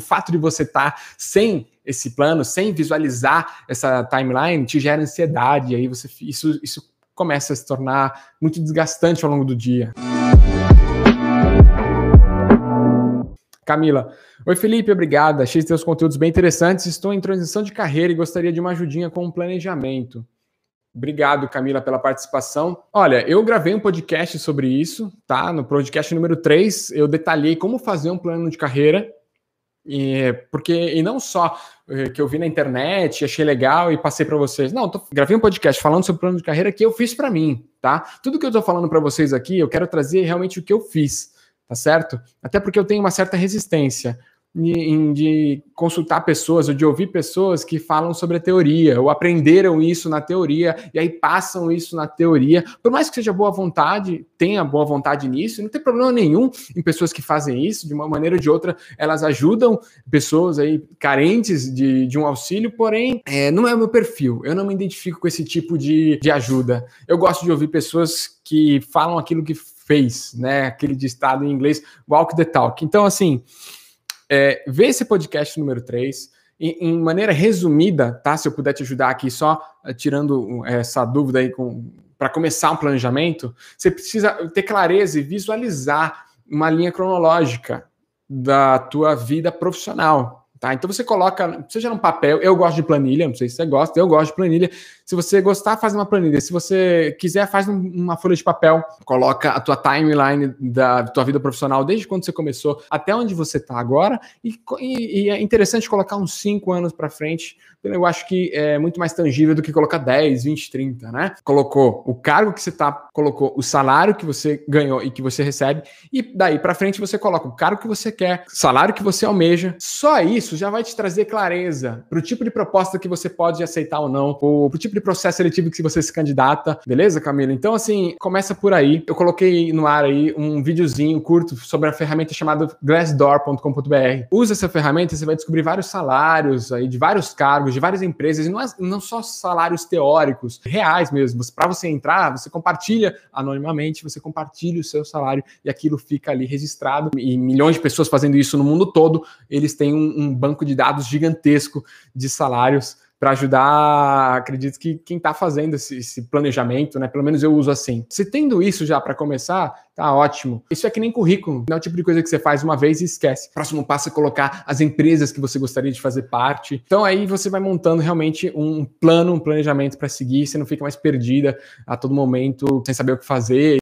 o fato de você estar tá sem esse plano, sem visualizar essa timeline, te gera ansiedade, e aí você, isso, isso começa a se tornar muito desgastante ao longo do dia. Camila. Oi, Felipe, obrigada. Achei seus conteúdos bem interessantes. Estou em transição de carreira e gostaria de uma ajudinha com o planejamento. Obrigado, Camila, pela participação. Olha, eu gravei um podcast sobre isso, tá? No podcast número 3, eu detalhei como fazer um plano de carreira. E, porque, e não só eh, que eu vi na internet, achei legal e passei para vocês. Não, tô, gravei um podcast falando sobre plano de carreira que eu fiz para mim, tá? Tudo que eu estou falando para vocês aqui, eu quero trazer realmente o que eu fiz tá certo? Até porque eu tenho uma certa resistência de, consultar pessoas ou de ouvir pessoas que falam sobre a teoria ou aprenderam isso na teoria e aí passam isso na teoria. Por mais que seja boa vontade, tenha boa vontade nisso, não tem problema nenhum em pessoas que fazem isso, de uma maneira ou de outra, elas ajudam pessoas aí carentes de, de um auxílio, porém, é, não é o meu perfil. Eu não me identifico com esse tipo de, de ajuda. Eu gosto de ouvir pessoas que falam aquilo que fez, né? Aquele ditado em inglês, walk the talk. Então, assim, é, vê esse podcast número 3. Em, maneira resumida, tá? Se eu puder te ajudar aqui, só uh, tirando essa dúvida aí para começar um planejamento, você precisa ter clareza e visualizar uma linha cronológica da tua vida profissional, Tá? Então você coloca, seja num papel, eu gosto de planilha, não sei se você gosta, eu gosto de planilha. Se você gostar, faz uma planilha. Se você quiser, faz uma folha de papel, coloca a tua timeline da tua vida profissional, desde quando você começou até onde você está agora. E, e, e, é interessante colocar uns 5 anos para frente. Eu acho que é muito mais tangível do que colocar 10, 20, 30, né? Colocou o cargo que você está, colocou o salário que você ganhou e que você recebe, e daí para frente você coloca o cargo que você quer, salário que você almeja. Só isso isso já vai te trazer clareza para o tipo de proposta que você pode aceitar ou não, ou para o tipo de processo seletivo que você se candidata, beleza, Camila? Então, assim, começa por aí. Eu coloquei no ar aí um videozinho curto sobre a ferramenta chamada glassdoor.com.br. Usa essa ferramenta, você vai descobrir vários salários aí de vários cargos, de várias empresas, e não, é, não só salários teóricos, reais mesmo. Para você entrar, você compartilha anonimamente, você compartilha o seu salário e aquilo fica ali registrado. E milhões de pessoas fazendo isso no mundo todo, eles têm um, um banco de dados gigantesco de salários para ajudar, acredito que quem está fazendo esse, esse, planejamento, né? Pelo menos eu uso assim. Se tendo isso já para começar, tá ótimo. Isso é que nem currículo, não é o tipo de coisa que você faz uma vez e esquece. Próximo passo é colocar as empresas que você gostaria de fazer parte. Então aí você vai montando realmente um plano, um planejamento para seguir, você não fica mais perdida a todo momento sem saber o que fazer.